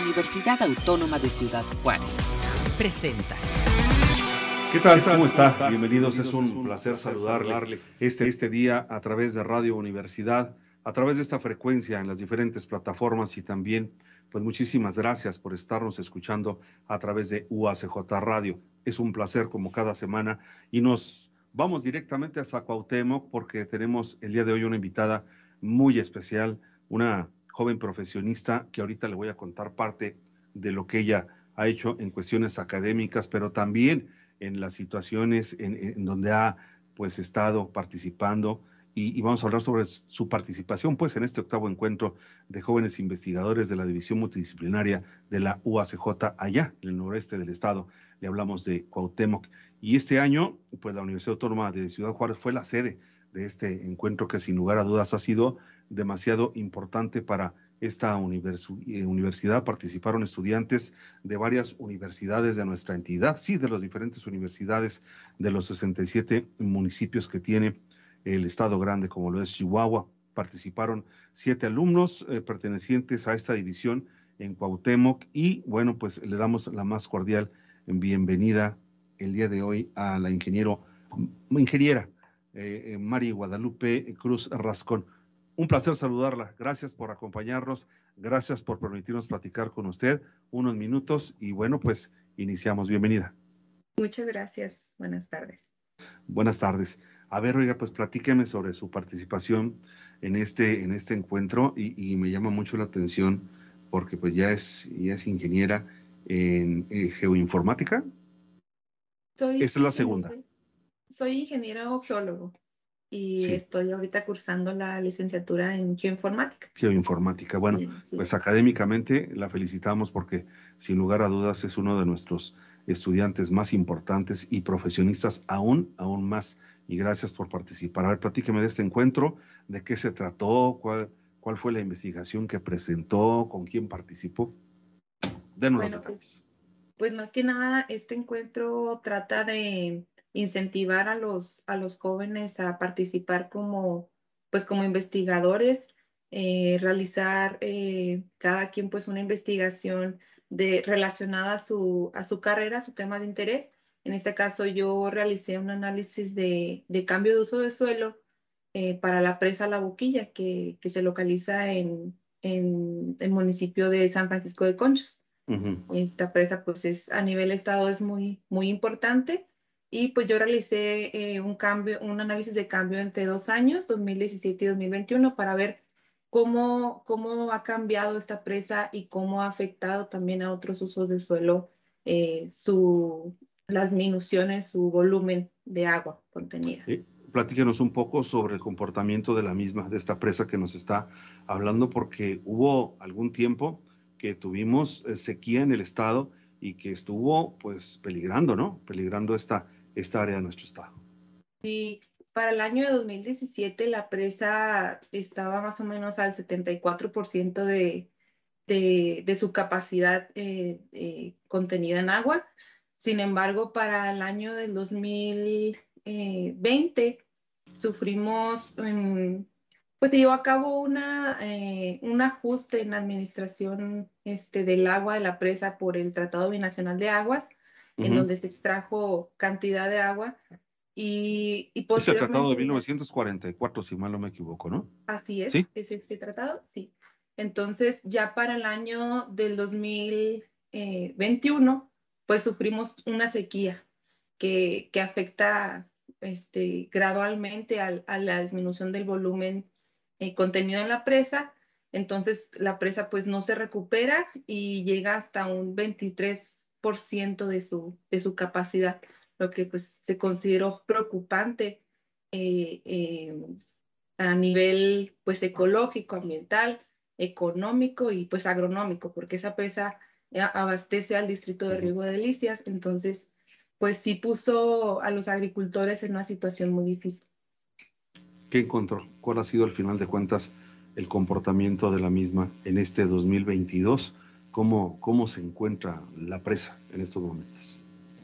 Universidad Autónoma de Ciudad Juárez. Presenta. ¿Qué tal? ¿Cómo está? Bienvenidos. Es un placer saludarle este, este día a través de Radio Universidad, a través de esta frecuencia en las diferentes plataformas y también, pues muchísimas gracias por estarnos escuchando a través de UACJ Radio. Es un placer como cada semana y nos vamos directamente hasta Cuauhtémoc porque tenemos el día de hoy una invitada muy especial, una joven profesionista que ahorita le voy a contar parte de lo que ella ha hecho en cuestiones académicas, pero también en las situaciones en, donde ha pues estado participando y, vamos a hablar sobre su participación pues en este octavo encuentro de jóvenes investigadores de la División Multidisciplinaria de la UACJ allá en el noreste del estado. Le hablamos de Cuauhtémoc y este año pues la Universidad Autónoma de Ciudad Juárez fue la sede de este encuentro que sin lugar a dudas ha sido demasiado importante para esta eh, universidad. Participaron estudiantes de varias universidades de nuestra entidad, sí, de las diferentes universidades de los 67 municipios que tiene el estado grande como lo es Chihuahua. Participaron siete alumnos eh, pertenecientes a esta división en Cuauhtémoc y bueno, pues le damos la más cordial bienvenida el día de hoy a la ingeniero, ingeniera eh, eh, Mari Guadalupe Cruz Rascón. Un placer saludarla. Gracias por acompañarnos. Gracias por permitirnos platicar con usted unos minutos y bueno, pues iniciamos. Bienvenida. Muchas gracias. Buenas tardes. Buenas tardes. A ver, oiga, pues platíqueme sobre su participación en este, en este encuentro y, me llama mucho la atención porque pues ya es, ya es ingeniera en, eh, geoinformática. Soy Esta es la segunda soy ingeniero geólogo y estoy ahorita cursando la licenciatura en geoinformática. Geoinformática. Bueno, pues académicamente la felicitamos porque sin lugar a dudas es uno de nuestros estudiantes más importantes y profesionistas aún, aún más. Y gracias por participar. A ver, platíqueme de este encuentro, de qué se trató, cuál, cuál fue la investigación que presentó, con quién participó. Denos los pues, detalles. pues más que nada, este encuentro trata de incentivar a los, a los jóvenes a participar como, pues como investigadores, eh, realizar eh, cada quien pues una investigación de, relacionada a su, a su carrera, a su tema de interés. En este caso yo realicé un análisis de, de cambio de uso de suelo eh, para la presa La Boquilla, que, que se localiza en, en, el municipio de San Francisco de Conchos. Esta presa pues es a nivel estado es muy, muy importante y pues yo realicé eh, un cambio, un análisis de cambio entre dos años, 2017 y 2021, para ver cómo, cómo ha cambiado esta presa y cómo ha afectado también a otros usos de suelo eh, su, las minuciones, su volumen de agua contenida. platíquenos un poco sobre el comportamiento de la misma, de esta presa que nos está hablando, porque hubo algún tiempo que tuvimos eh, sequía en el estado y que estuvo pues peligrando, ¿no? Peligrando esta, esta área de nuestro estado. Sí, para el año de 2017 la presa estaba más o menos al 74% de, de, de, su capacidad eh, eh, contenida en agua. Sin embargo, para el año del 2020 sufrimos, pues se llevó a cabo una, eh, un ajuste en la administración este, del agua de la presa por el Tratado Binacional de Aguas en donde se extrajo cantidad de agua. Y, y Es el tratado de 1944, si mal no me equivoco, ¿no? Así es, ¿Sí? es este tratado, sí. Entonces, ya para el año del 2021, pues sufrimos una sequía que, que afecta este, gradualmente a, a, la disminución del volumen eh, contenido en la presa. Entonces, la presa pues no se recupera y llega hasta un 23 de su, de su capacidad, lo que pues se consideró preocupante eh, eh, a nivel pues ecológico, ambiental, económico y pues agronómico, porque esa presa eh, abastece al distrito de Riego de Delicias, entonces pues sí puso a los agricultores en una situación muy difícil. ¿Qué encontró? ¿Cuál ha sido al final de cuentas el comportamiento de la misma en este 2022? ¿Cómo, cómo se encuentra la presa en estos momentos?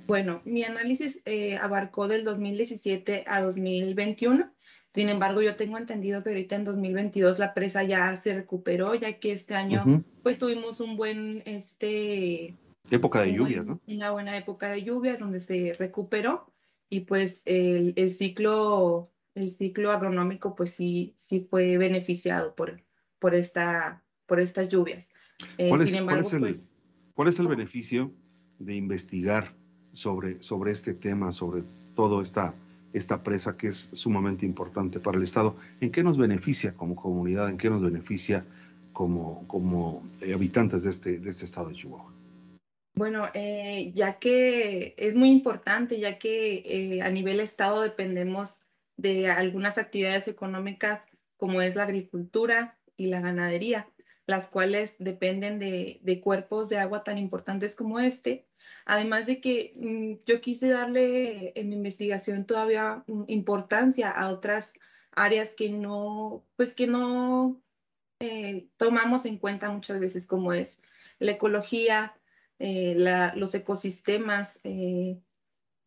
Bueno, mi análisis eh, abarcó del 2017 a 2021. Sin embargo, yo tengo entendido que ahorita en 2022 la presa ya se recuperó, ya que este año pues tuvimos un buen, este... Época de lluvias, ¿no? Una buena época de lluvias donde se recuperó y pues el, el, ciclo, el ciclo agronómico pues sí, sí fue beneficiado por, por, esta, por estas lluvias. Eh, ¿Cuál, es, ¿cuál, es el, pues, ¿Cuál es el beneficio de investigar sobre, sobre este tema, sobre todo esta esta presa que es sumamente importante para el Estado. ¿En qué nos beneficia como comunidad? ¿En qué nos beneficia como, como eh, habitantes de este, de este Estado de Chihuahua? Bueno, eh, ya que es muy importante, ya que eh, a nivel Estado dependemos de algunas actividades económicas como es la agricultura y la ganadería, las cuales dependen de, de cuerpos de agua tan importantes como este, Además de que mm, yo quise darle en mi investigación todavía mm, importancia a otras áreas que no, pues que no eh, tomamos en cuenta muchas veces, como es la ecología, eh, los ecosistemas, eh,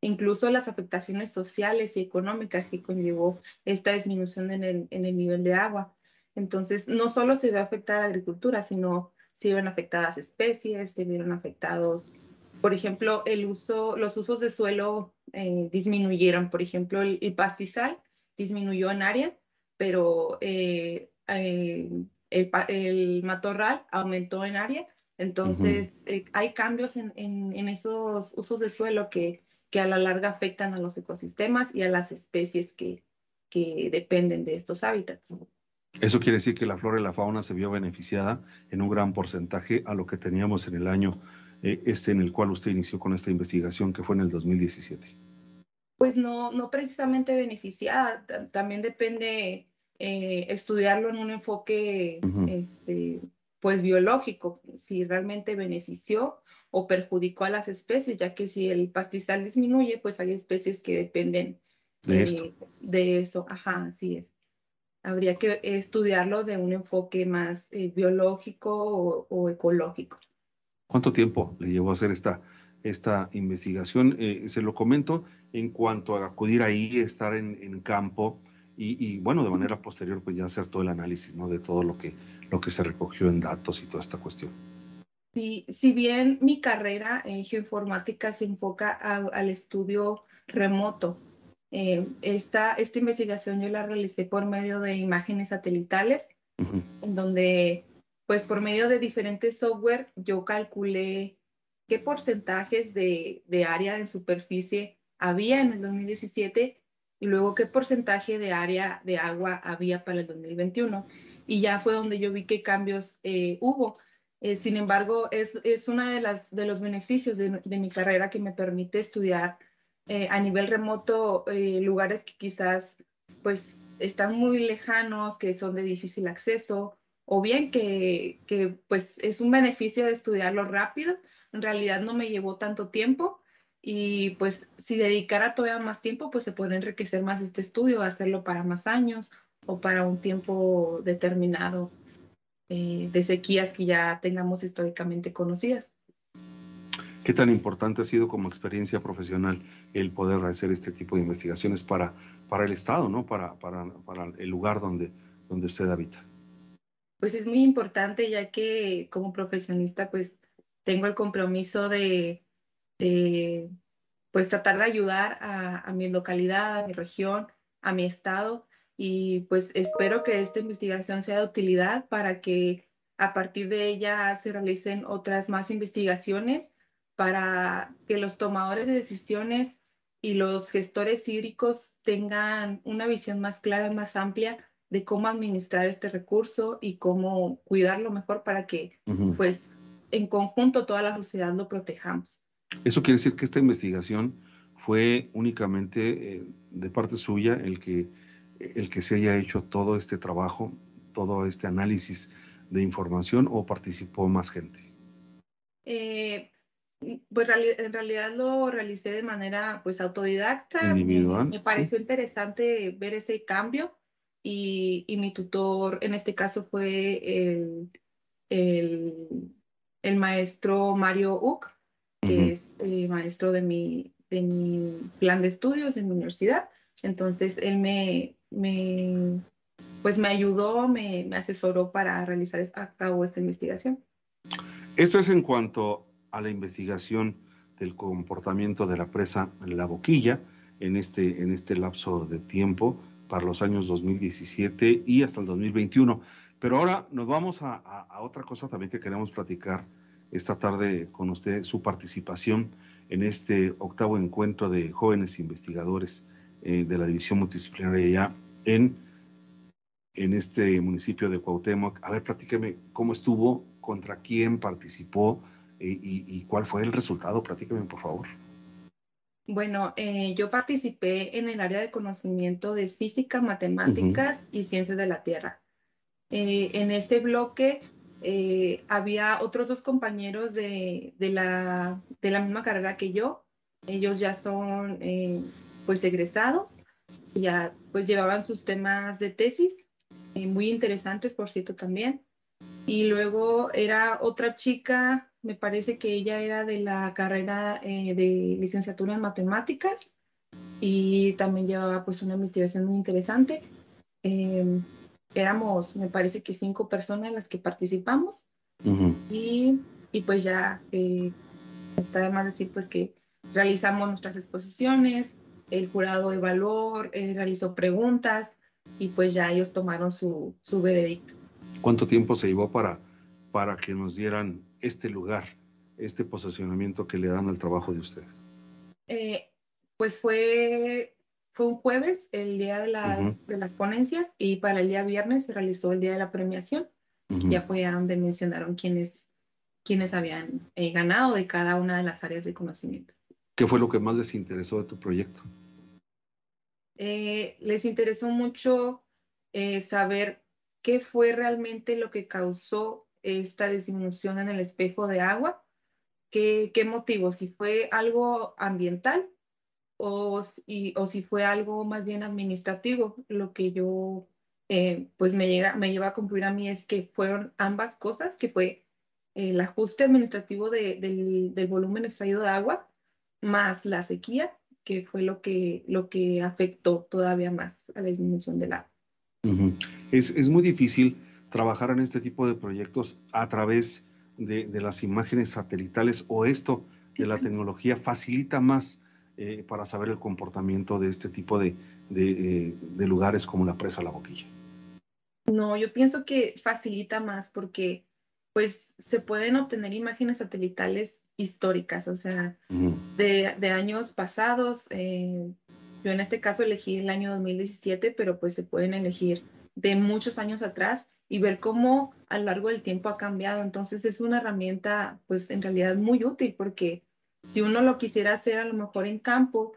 incluso las afectaciones sociales y económicas que conllevó esta disminución en el, en el nivel de agua. Entonces, no solo se ve afectada la agricultura, sino se ven afectadas especies, se vieron afectados por ejemplo, el uso, los usos de suelo eh, disminuyeron. Por ejemplo, el, pastizal disminuyó en área, pero eh, eh, el, matorral aumentó en área. Entonces, hay cambios en, en, esos usos de suelo que, que a la larga afectan a los ecosistemas y a las especies que, que dependen de estos hábitats. Eso quiere decir que la flora y la fauna se vio beneficiada en un gran porcentaje a lo que teníamos en el año eh, este en el cual usted inició con esta investigación que fue en el 2017? Pues no, no precisamente beneficiada, también depende eh, estudiarlo en un enfoque este, pues biológico, si realmente benefició o perjudicó a las especies, ya que si el pastizal disminuye, pues hay especies que dependen de, esto. de eso. Ajá, así es. Habría que estudiarlo de un enfoque más eh, biológico o ecológico. ¿Cuánto tiempo le llevó a hacer esta, esta investigación? Eh, se lo comento en cuanto a acudir ahí, estar en, en campo y, bueno, de manera posterior, pues ya hacer todo el análisis, ¿no? De todo lo que, lo que se recogió en datos y toda esta cuestión. Sí, si bien mi carrera en geoinformática se enfoca al estudio remoto, eh, esta, esta investigación yo la realicé por medio de imágenes satelitales, en donde pues por medio de diferentes software yo calculé qué porcentajes de, área en superficie había en el 2017 y luego qué porcentaje de área de agua había para el 2021. Y ya fue donde yo vi qué cambios eh, hubo. Eh, sin embargo, es, es uno de, las, de los beneficios de, mi carrera que me permite estudiar eh, a nivel remoto lugares que quizás pues están muy lejanos, que son de difícil acceso o bien que, que, pues es un beneficio de estudiarlo rápido, en realidad no me llevó tanto tiempo y pues si dedicara todavía más tiempo, pues se puede enriquecer más este estudio, hacerlo para más años o para un tiempo determinado eh, de sequías que ya tengamos históricamente conocidas. ¿Qué tan importante ha sido como experiencia profesional el poder hacer este tipo de investigaciones para, para el Estado, ¿no? para, para, para el lugar donde, donde usted habita? pues es muy importante ya que como profesionista pues tengo el compromiso de, pues tratar de ayudar a, mi localidad, a mi región, a mi estado y pues espero que esta investigación sea de utilidad para que a partir de ella se realicen otras más investigaciones para que los tomadores de decisiones y los gestores hídricos tengan una visión más clara, más amplia de cómo administrar este recurso y cómo cuidarlo mejor para que, pues, en conjunto toda la sociedad lo protejamos. Eso quiere decir que esta investigación fue únicamente eh, de parte suya el que, el que se haya hecho todo este trabajo, todo este análisis de información o participó más gente? Eh, pues en realidad lo realicé de manera pues autodidacta. Individual. Me, pareció interesante ver ese cambio y, mi tutor en este caso fue el, el, maestro Mario Uc, que es eh, maestro de mi, de mi plan de estudios en mi universidad. Entonces, él me, me, pues me ayudó, me, me asesoró para realizar a cabo esta investigación. Esto es en cuanto a la investigación del comportamiento de la presa la boquilla en este, en este lapso de tiempo para los años 2017 y hasta el 2021. Pero ahora nos vamos a, otra cosa también que queremos platicar esta tarde con usted, su participación en este octavo encuentro de jóvenes investigadores eh, de la División Multidisciplinaria en, en este municipio de Cuauhtémoc. A ver, platíqueme cómo estuvo, contra quién participó eh, y, cuál fue el resultado. Platíqueme, por favor. Bueno, eh, yo participé en el área de conocimiento de física, matemáticas y ciencias de la Tierra. en ese bloque eh, había otros dos compañeros de, de, la, de, la, misma carrera que yo. Ellos ya son eh, pues egresados, ya pues llevaban sus temas de tesis, eh, muy interesantes por cierto también. Y luego era otra chica, me parece que ella era de la carrera de licenciatura en matemáticas y también llevaba pues una investigación muy interesante éramos, me parece que cinco personas las que participamos. y, y, pues ya eh, está de más decir pues que realizamos nuestras exposiciones, el jurado evaluó, eh, realizó preguntas y pues ya ellos tomaron su, su veredicto. ¿Cuánto tiempo se llevó para, para que nos dieran este lugar, este posicionamiento que le dan al trabajo de ustedes? Eh, pues fue fue un jueves, el día de las, de las ponencias, y para el día viernes se realizó el día de la premiación. Ya fue a donde mencionaron quiénes, quiénes habían eh, ganado de cada una de las áreas de conocimiento. ¿Qué fue lo que más les interesó de tu proyecto? Eh, les interesó mucho eh, saber qué fue realmente lo que causó esta disminución en el espejo de agua, qué, qué motivo, si fue algo ambiental o si, o si fue algo más bien administrativo. Lo que yo, eh, pues me, llega, me lleva a concluir a mí es que fueron ambas cosas, que fue el ajuste administrativo del, del, volumen extraído de agua, más la sequía, que fue lo que, lo que afectó todavía más a la disminución del agua. es, es, muy difícil trabajar en este tipo de proyectos a través de, de las imágenes satelitales o esto de la tecnología facilita más eh, para saber el comportamiento de este tipo de, de, eh, de, lugares como la presa La Boquilla? No, yo pienso que facilita más porque pues se pueden obtener imágenes satelitales históricas, o sea, de, de, años pasados. Eh, yo en este caso elegí el año 2017, pero pues se pueden elegir de muchos años atrás y ver cómo a lo largo del tiempo ha cambiado. Entonces es una herramienta pues en realidad muy útil porque si uno lo quisiera hacer a lo mejor en campo,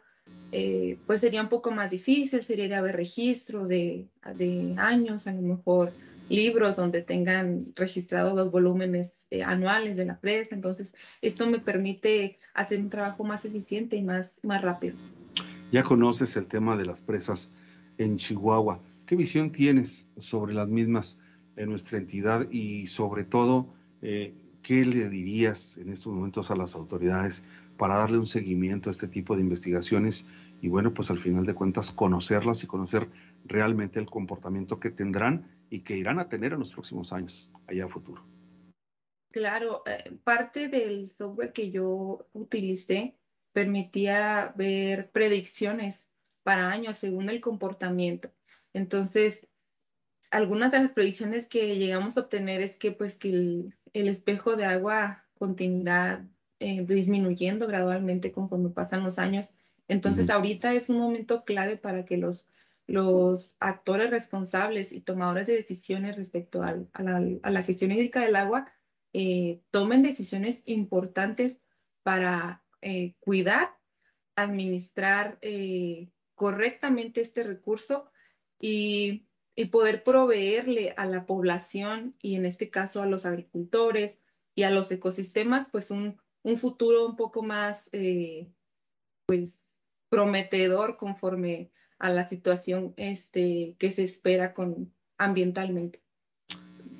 eh, pues sería un poco más difícil, sería haber registros de, de, años, a lo mejor libros donde tengan registrados los volúmenes eh, anuales de la presa. Entonces, esto me permite hacer un trabajo más eficiente y más, más rápido. Ya conoces el tema de las presas en Chihuahua. ¿Qué visión tienes sobre las mismas en nuestra entidad y sobre todo eh, ¿qué le dirías en estos momentos a las autoridades para darle un seguimiento a este tipo de investigaciones y bueno, pues al final de cuentas conocerlas y conocer realmente el comportamiento que tendrán y que irán a tener en los próximos años, allá a futuro? Claro, eh, parte del software que yo utilicé permitía ver predicciones para años según el comportamiento. Entonces, algunas de las predicciones que llegamos a obtener es que pues que el, el espejo de agua continuará eh, disminuyendo gradualmente conforme pasan los años. Entonces, ahorita es un momento clave para que los, los actores responsables y tomadores de decisiones respecto al, a, la, a, la, gestión hídrica del agua eh, tomen decisiones importantes para eh, cuidar, administrar eh, correctamente este recurso y y poder proveerle a la población y en este caso a los agricultores y a los ecosistemas pues un, un futuro un poco más eh, pues prometedor conforme a la situación este, que se espera con, ambientalmente.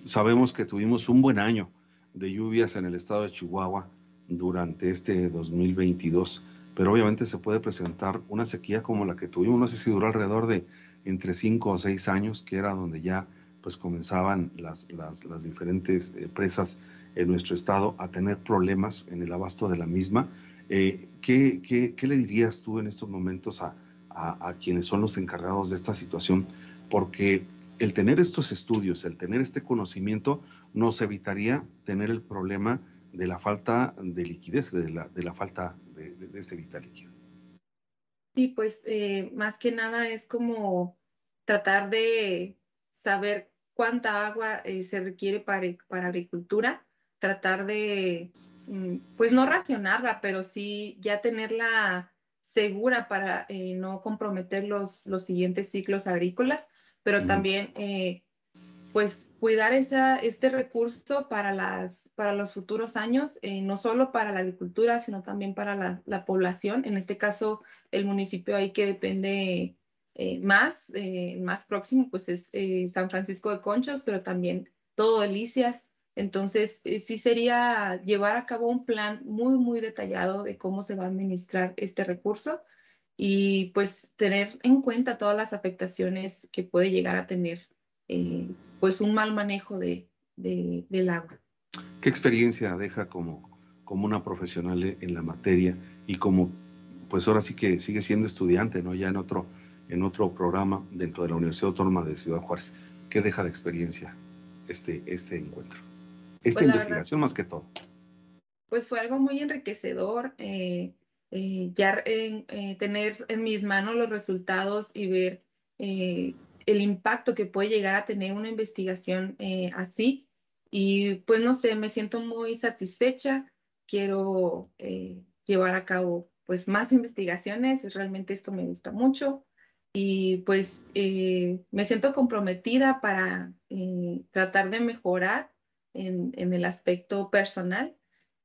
Sabemos que tuvimos un buen año de lluvias en el estado de Chihuahua durante este 2022, pero obviamente se puede presentar una sequía como la que tuvimos, no sé si duró alrededor de entre 5 o 6 años, que era donde ya pues comenzaban las, las, diferentes eh, presas en nuestro estado a tener problemas en el abasto de la misma. Eh, ¿qué, qué, le dirías tú en estos momentos a, a, quienes son los encargados de esta situación? Porque el tener estos estudios, el tener este conocimiento, nos evitaría tener el problema de la falta de liquidez, de la, de la falta de, de, este vital líquido. Sí, pues eh, más que nada es como tratar de saber cuánta agua eh, se requiere para, para agricultura, tratar de, mm, pues no racionarla, pero sí ya tenerla segura para eh, no comprometer los, los siguientes ciclos agrícolas, pero también eh, pues cuidar esa, este recurso para, las, para los futuros años, no solo para la agricultura, sino también para la, la, población. En este caso, el municipio ahí que depende eh, más, eh, más próximo, pues es eh, San Francisco de Conchos, pero también todo Delicias. Entonces, sí sería llevar a cabo un plan muy, muy detallado de cómo se va a administrar este recurso y pues tener en cuenta todas las afectaciones que puede llegar a tener pues un mal manejo de, de, del agua. ¿Qué experiencia deja como, como una profesional en la materia y como, pues ahora sí que sigue siendo estudiante, ¿no? Ya en otro, en otro programa dentro de la Universidad Autónoma de Ciudad Juárez. ¿Qué deja de experiencia este, este encuentro? Esta pues investigación más que todo. Pues fue algo muy enriquecedor. Eh, eh, ya eh, tener en mis manos los resultados y ver el impacto que puede llegar a tener una investigación así. Y pues no sé, me siento muy satisfecha. Quiero llevar a cabo pues más investigaciones. Realmente esto me gusta mucho y pues eh, me siento comprometida para eh, tratar de mejorar en, en, el aspecto personal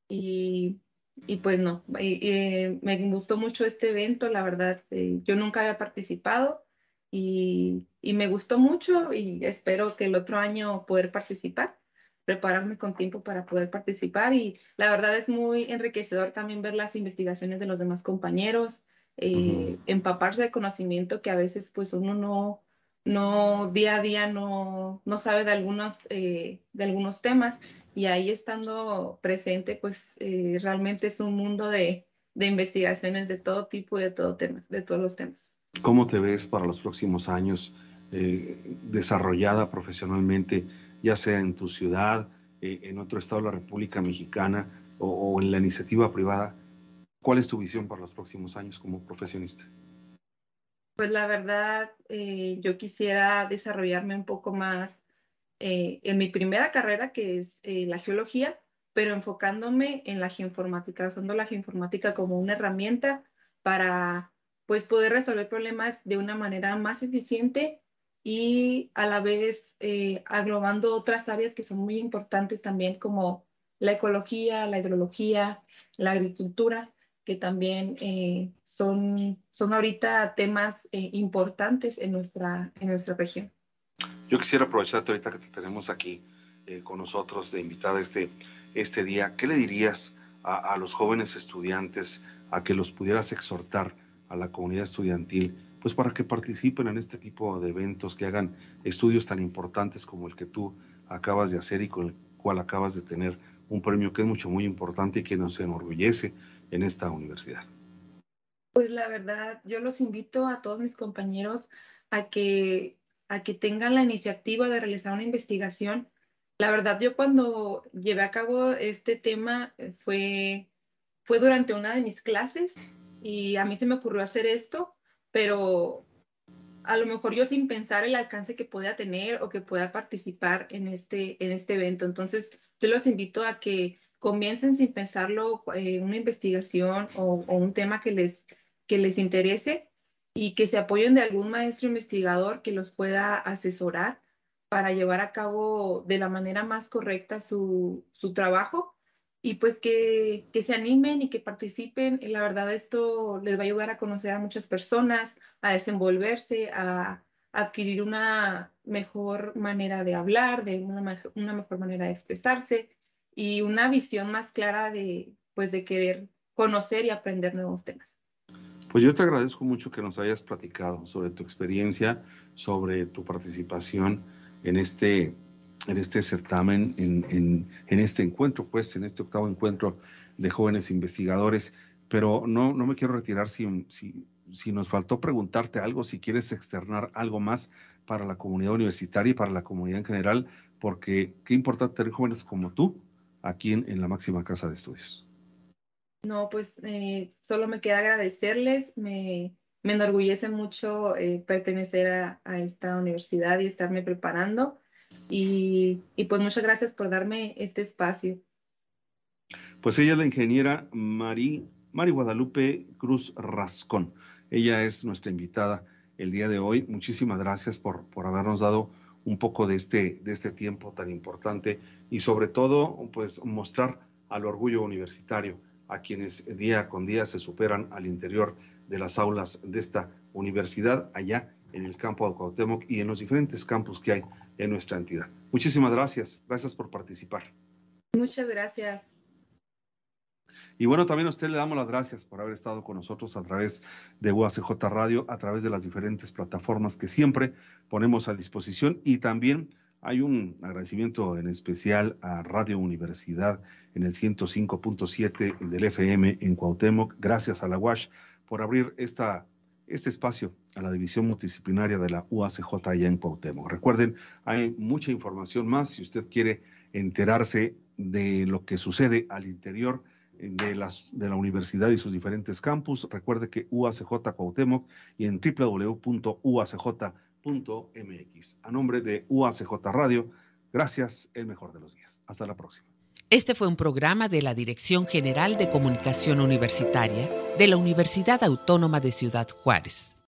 y, y pues no, eh, me gustó mucho este evento, la verdad, yo nunca había participado y, y, me gustó mucho y espero que el otro año poder participar prepararme con tiempo para poder participar y la verdad es muy enriquecedor también ver las investigaciones de los demás compañeros, eh, empaparse de conocimiento que a veces pues uno no, no día a día no, no sabe de algunos, eh, de algunos temas y ahí estando presente pues eh, realmente es un mundo de, de, investigaciones de todo tipo y de, todo temas, de todos los temas. ¿Cómo te ves para los próximos años desarrollada profesionalmente, ya sea en tu ciudad, en otro estado de la República Mexicana o, o en la iniciativa privada? ¿Cuál es tu visión para los próximos años como profesionista? Pues la verdad, eh, yo quisiera desarrollarme un poco más eh, en mi primera carrera, que es eh, la geología, pero enfocándome en la geoinformática, usando la geoinformática como una herramienta para pues, poder resolver problemas de una manera más eficiente y a la vez aglobando otras áreas que son muy importantes también, como la ecología, la hidrología, la agricultura que también eh, son, son ahorita temas eh, importantes en nuestra, en nuestra región. Yo quisiera aprovecharte ahorita que te tenemos aquí eh, con nosotros de invitada este, este día. ¿Qué le dirías a, a, los jóvenes estudiantes a que los pudieras exhortar a la comunidad estudiantil, pues para que participen en este tipo de eventos, que hagan estudios tan importantes como el que tú acabas de hacer y con el cual acabas de tener un premio que es mucho, muy importante y que nos enorgullece en esta universidad? Pues la verdad, yo los invito a todos mis compañeros a que, a que tengan la iniciativa de realizar una investigación. La verdad, yo cuando llevé a cabo este tema eh, fue, fue durante una de mis clases y a mí se me ocurrió hacer esto, pero a lo mejor yo sin pensar el alcance que pueda tener o que pueda participar en este, en este evento. Entonces, yo los invito a que comiencen sin pensarlo eh, una investigación o, un tema que les, que les interese y que se apoyen de algún maestro investigador que los pueda asesorar para llevar a cabo de la manera más correcta su, su trabajo y pues que, que, se animen y que participen. La verdad esto les va a ayudar a conocer a muchas personas, a desenvolverse, a, adquirir una mejor manera de hablar, de una, una mejor manera de expresarse y una visión más clara de, pues, de querer conocer y aprender nuevos temas. Pues yo te agradezco mucho que nos hayas platicado sobre tu experiencia, sobre tu participación en este, en este certamen, en, este encuentro, pues, en este octavo encuentro de jóvenes investigadores. Pero no, no me quiero retirar si, si, si nos faltó preguntarte algo, si quieres externar algo más para la comunidad universitaria y para la comunidad en general, porque qué importante tener jóvenes como tú aquí en, la máxima casa de estudios. No, pues eh, solo me queda agradecerles, me, enorgullece mucho eh, pertenecer a, esta universidad y estarme preparando y, pues muchas gracias por darme este espacio. Pues ella es la ingeniera Mari, Mari Guadalupe Cruz Rascón. Ella es nuestra invitada el día de hoy. Muchísimas gracias por, por habernos dado un poco de este, de este tiempo tan importante y sobre todo, pues mostrar al orgullo universitario a quienes día con día se superan al interior de las aulas de esta universidad allá en el campo de Cuauhtémoc y en los diferentes campus que hay en nuestra entidad. Muchísimas gracias. Gracias por participar. Muchas gracias. Y bueno, también a usted le damos las gracias por haber estado con nosotros a través de UACJ Radio, a través de las diferentes plataformas que siempre ponemos a disposición y también hay un agradecimiento en especial a Radio Universidad en el 105.7 del FM en Cuauhtémoc. Gracias a la UASH por abrir esta, este espacio a la división multidisciplinaria de la UACJ allá en Cuauhtémoc. Recuerden, hay mucha información más si usted quiere enterarse de lo que sucede al interior de, las, de la universidad y sus diferentes campus. Recuerde que UACJ Cuauhtémoc y en www.uacj.mx. A nombre de UACJ Radio, gracias, el mejor de los días. Hasta la próxima. Este fue un programa de la Dirección General de Comunicación Universitaria de la Universidad Autónoma de Ciudad Juárez.